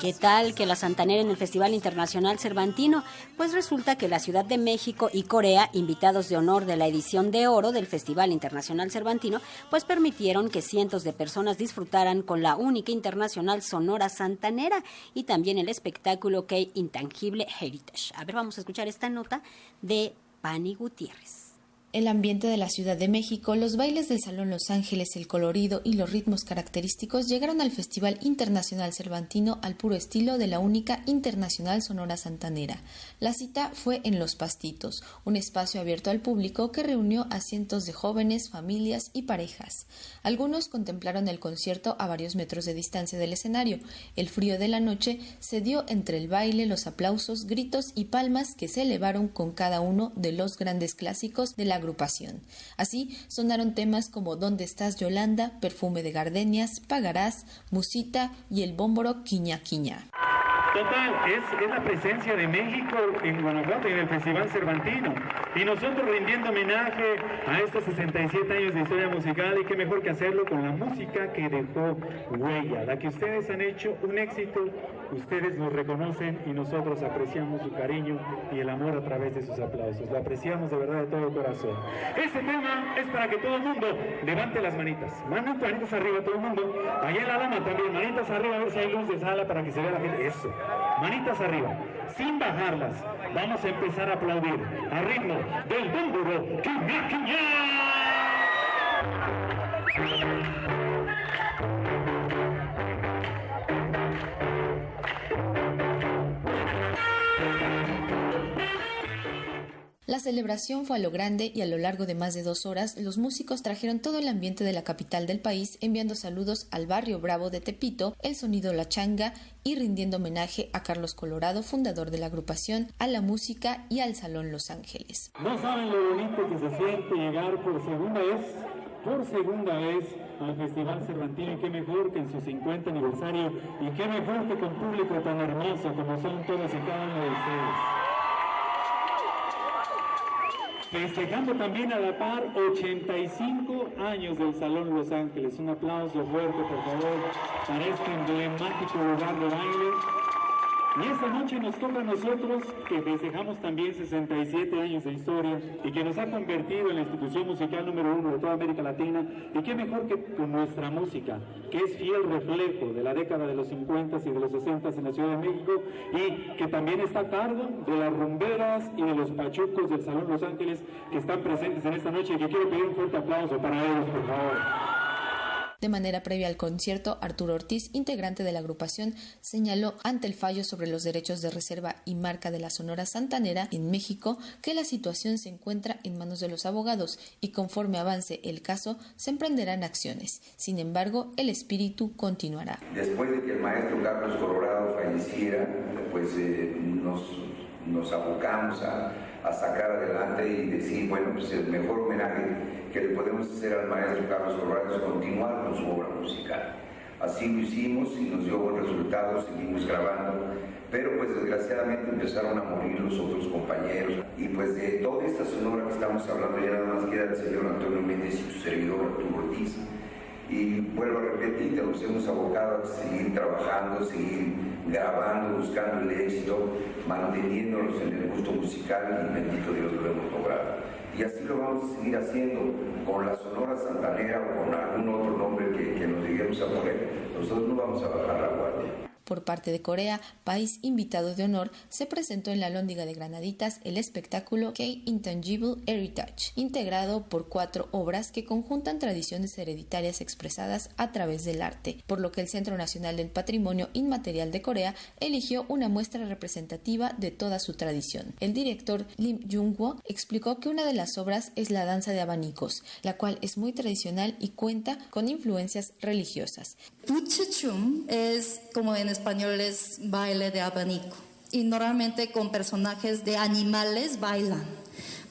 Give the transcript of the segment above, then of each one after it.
¿Qué tal que la Santanera en el Festival Internacional Cervantino? Pues resulta que la Ciudad de México y Corea, invitados de honor de la edición de oro del Festival Internacional Cervantino, pues permitieron que cientos de personas disfrutaran con la única internacional Sonora Santanera y también el espectáculo que Intangible Heritage. A ver, vamos a escuchar esta nota de Pani Gutiérrez. El ambiente de la Ciudad de México, los bailes del Salón Los Ángeles, el colorido y los ritmos característicos llegaron al Festival Internacional Cervantino al puro estilo de la única Internacional Sonora Santanera. La cita fue en Los Pastitos, un espacio abierto al público que reunió a cientos de jóvenes, familias y parejas. Algunos contemplaron el concierto a varios metros de distancia del escenario. El frío de la noche se dio entre el baile, los aplausos, gritos y palmas que se elevaron con cada uno de los grandes clásicos de la agrupación. Así sonaron temas como ¿Dónde estás Yolanda?, Perfume de Gardenias, Pagarás, Musita y el bómboro Quiña Quiña. Total, es, es, la presencia de México en Guanajuato y en el Festival Cervantino. Y nosotros rindiendo homenaje a estos 67 años de historia musical y qué mejor que hacerlo con la música que dejó huella, la que ustedes han hecho un éxito, ustedes nos reconocen y nosotros apreciamos su cariño y el amor a través de sus aplausos. Lo apreciamos de verdad de todo corazón. Este tema es para que todo el mundo levante las manitas. Manitas arriba todo el mundo. Allá en la lama también, manitas arriba a ver si hay luz de sala para que se vea la gente. Eso. Manitas arriba, sin bajarlas. Vamos a empezar a aplaudir a ritmo del búmburo. ¡Quiñá, La celebración fue a lo grande y a lo largo de más de dos horas los músicos trajeron todo el ambiente de la capital del país enviando saludos al barrio Bravo de Tepito, el sonido La Changa y rindiendo homenaje a Carlos Colorado, fundador de la agrupación, a la música y al Salón Los Ángeles. No saben lo bonito que se siente llegar por segunda vez, por segunda vez al Festival Cervantino y qué mejor que en su 50 aniversario y qué mejor que con público tan hermoso como son todos y cada uno de ustedes festejando también a la par 85 años del Salón Los Ángeles. Un aplauso fuerte, por favor, para este emblemático lugar de baile y esta noche nos toca a nosotros que festejamos también 67 años de historia y que nos ha convertido en la institución musical número uno de toda América Latina. Y qué mejor que con nuestra música, que es fiel reflejo de la década de los 50 y de los 60 en la Ciudad de México y que también está a cargo de las rumberas y de los pachucos del Salón Los Ángeles que están presentes en esta noche y que quiero pedir un fuerte aplauso para ellos, por favor. De manera previa al concierto, Arturo Ortiz, integrante de la agrupación, señaló ante el fallo sobre los derechos de reserva y marca de la Sonora Santanera en México que la situación se encuentra en manos de los abogados y conforme avance el caso se emprenderán acciones. Sin embargo, el espíritu continuará. Después de que el maestro Carlos Colorado falleciera, pues eh, nos, nos abocamos a a sacar adelante y decir, bueno, pues el mejor homenaje que le podemos hacer al maestro Carlos Corrales es continuar con su obra musical. Así lo hicimos y nos dio buen resultado, seguimos grabando, pero pues desgraciadamente empezaron a morir los otros compañeros y pues de toda esta sonora que estamos hablando ya nada más queda el señor Antonio Méndez y su servidor Arturo Ortiz. Y vuelvo a repetir, nos hemos abocado a seguir trabajando, seguir grabando, buscando el éxito, manteniéndonos en el gusto musical y bendito Dios lo hemos logrado. Y así lo vamos a seguir haciendo con la Sonora Santanera o con algún otro nombre que, que nos lleguemos a poner. Nosotros no vamos a bajar la guardia. Por parte de Corea, país invitado de honor, se presentó en la Lóndiga de Granaditas el espectáculo K Intangible Heritage, integrado por cuatro obras que conjuntan tradiciones hereditarias expresadas a través del arte, por lo que el Centro Nacional del Patrimonio Inmaterial de Corea eligió una muestra representativa de toda su tradición. El director Lim Jung-woo explicó que una de las obras es la danza de abanicos, la cual es muy tradicional y cuenta con influencias religiosas. es como en español es baile de abanico y normalmente con personajes de animales bailan.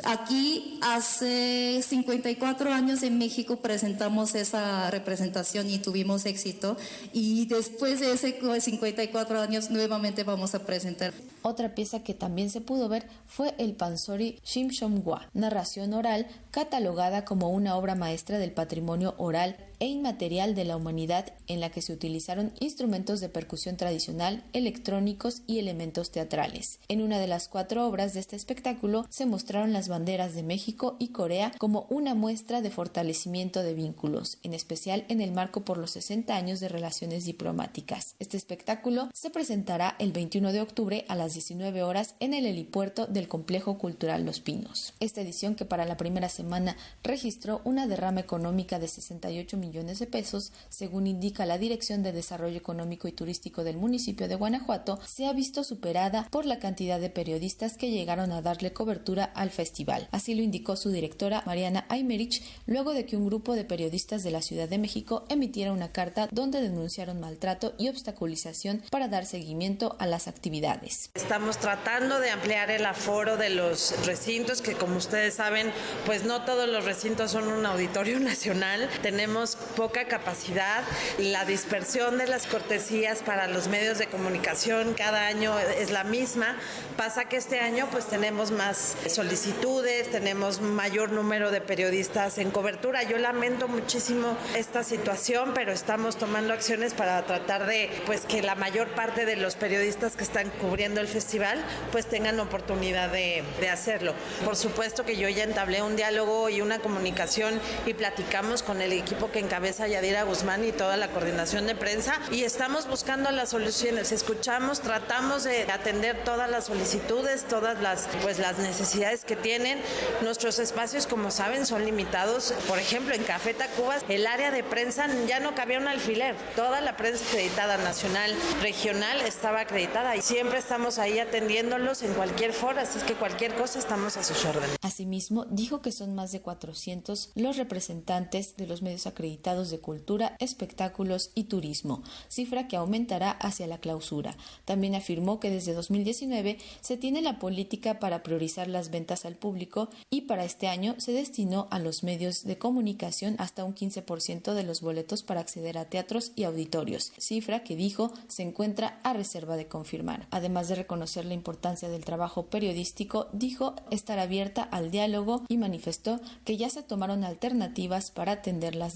Aquí hace 54 años en México presentamos esa representación y tuvimos éxito y después de ese 54 años nuevamente vamos a presentar. Otra pieza que también se pudo ver fue el Pansori Shimshomgwa, narración oral catalogada como una obra maestra del patrimonio oral e inmaterial de la humanidad en la que se utilizaron instrumentos de percusión tradicional, electrónicos y elementos teatrales. En una de las cuatro obras de este espectáculo se mostraron las banderas de México y Corea como una muestra de fortalecimiento de vínculos, en especial en el marco por los 60 años de relaciones diplomáticas. Este espectáculo se presentará el 21 de octubre a las 19 horas en el helipuerto del Complejo Cultural Los Pinos. Esta edición, que para la primera semana registró una derrama económica de 68 millones de pesos, según indica la Dirección de Desarrollo Económico y Turístico del municipio de Guanajuato, se ha visto superada por la cantidad de periodistas que llegaron a darle cobertura al festival. Así lo indicó su directora Mariana Aymerich luego de que un grupo de periodistas de la Ciudad de México emitiera una carta donde denunciaron maltrato y obstaculización para dar seguimiento a las actividades. Estamos tratando de ampliar el aforo de los recintos que como ustedes saben, pues no todos los recintos son un auditorio nacional, tenemos poca capacidad, la dispersión de las cortesías para los medios de comunicación cada año es la misma, pasa que este año pues tenemos más solicitudes, tenemos mayor número de periodistas en cobertura. Yo lamento muchísimo esta situación, pero estamos tomando acciones para tratar de pues que la mayor parte de los periodistas que están cubriendo el festival pues tengan oportunidad de, de hacerlo. Por supuesto que yo ya entablé un diálogo y una comunicación y platicamos con el equipo que encabeza Yadira Guzmán y toda la coordinación de prensa y estamos buscando las soluciones. Escuchamos, tratamos de atender todas las solicitudes, todas las pues las necesidades que tienen. Nuestros espacios, como saben, son limitados. Por ejemplo, en Café Tacuba, el área de prensa ya no cabía un alfiler. Toda la prensa acreditada nacional, regional, estaba acreditada y siempre estamos ahí atendiéndolos en cualquier foro, así es que cualquier cosa estamos a sus órdenes. Asimismo, dijo que son más de 400 los representantes de los medios acreditados de cultura, espectáculos y turismo, cifra que aumentará hacia la clausura. También afirmó que desde 2019 se tiene la política para priorizar las ventas al público y para este año se destinó a los medios de comunicación hasta un 15% de los boletos para acceder a teatros y auditorios, cifra que dijo se encuentra a reserva de confirmar. Además de reconocer la importancia del trabajo periodístico, dijo estar abierta al diálogo y manifestó que ya se tomaron alternativas para atender las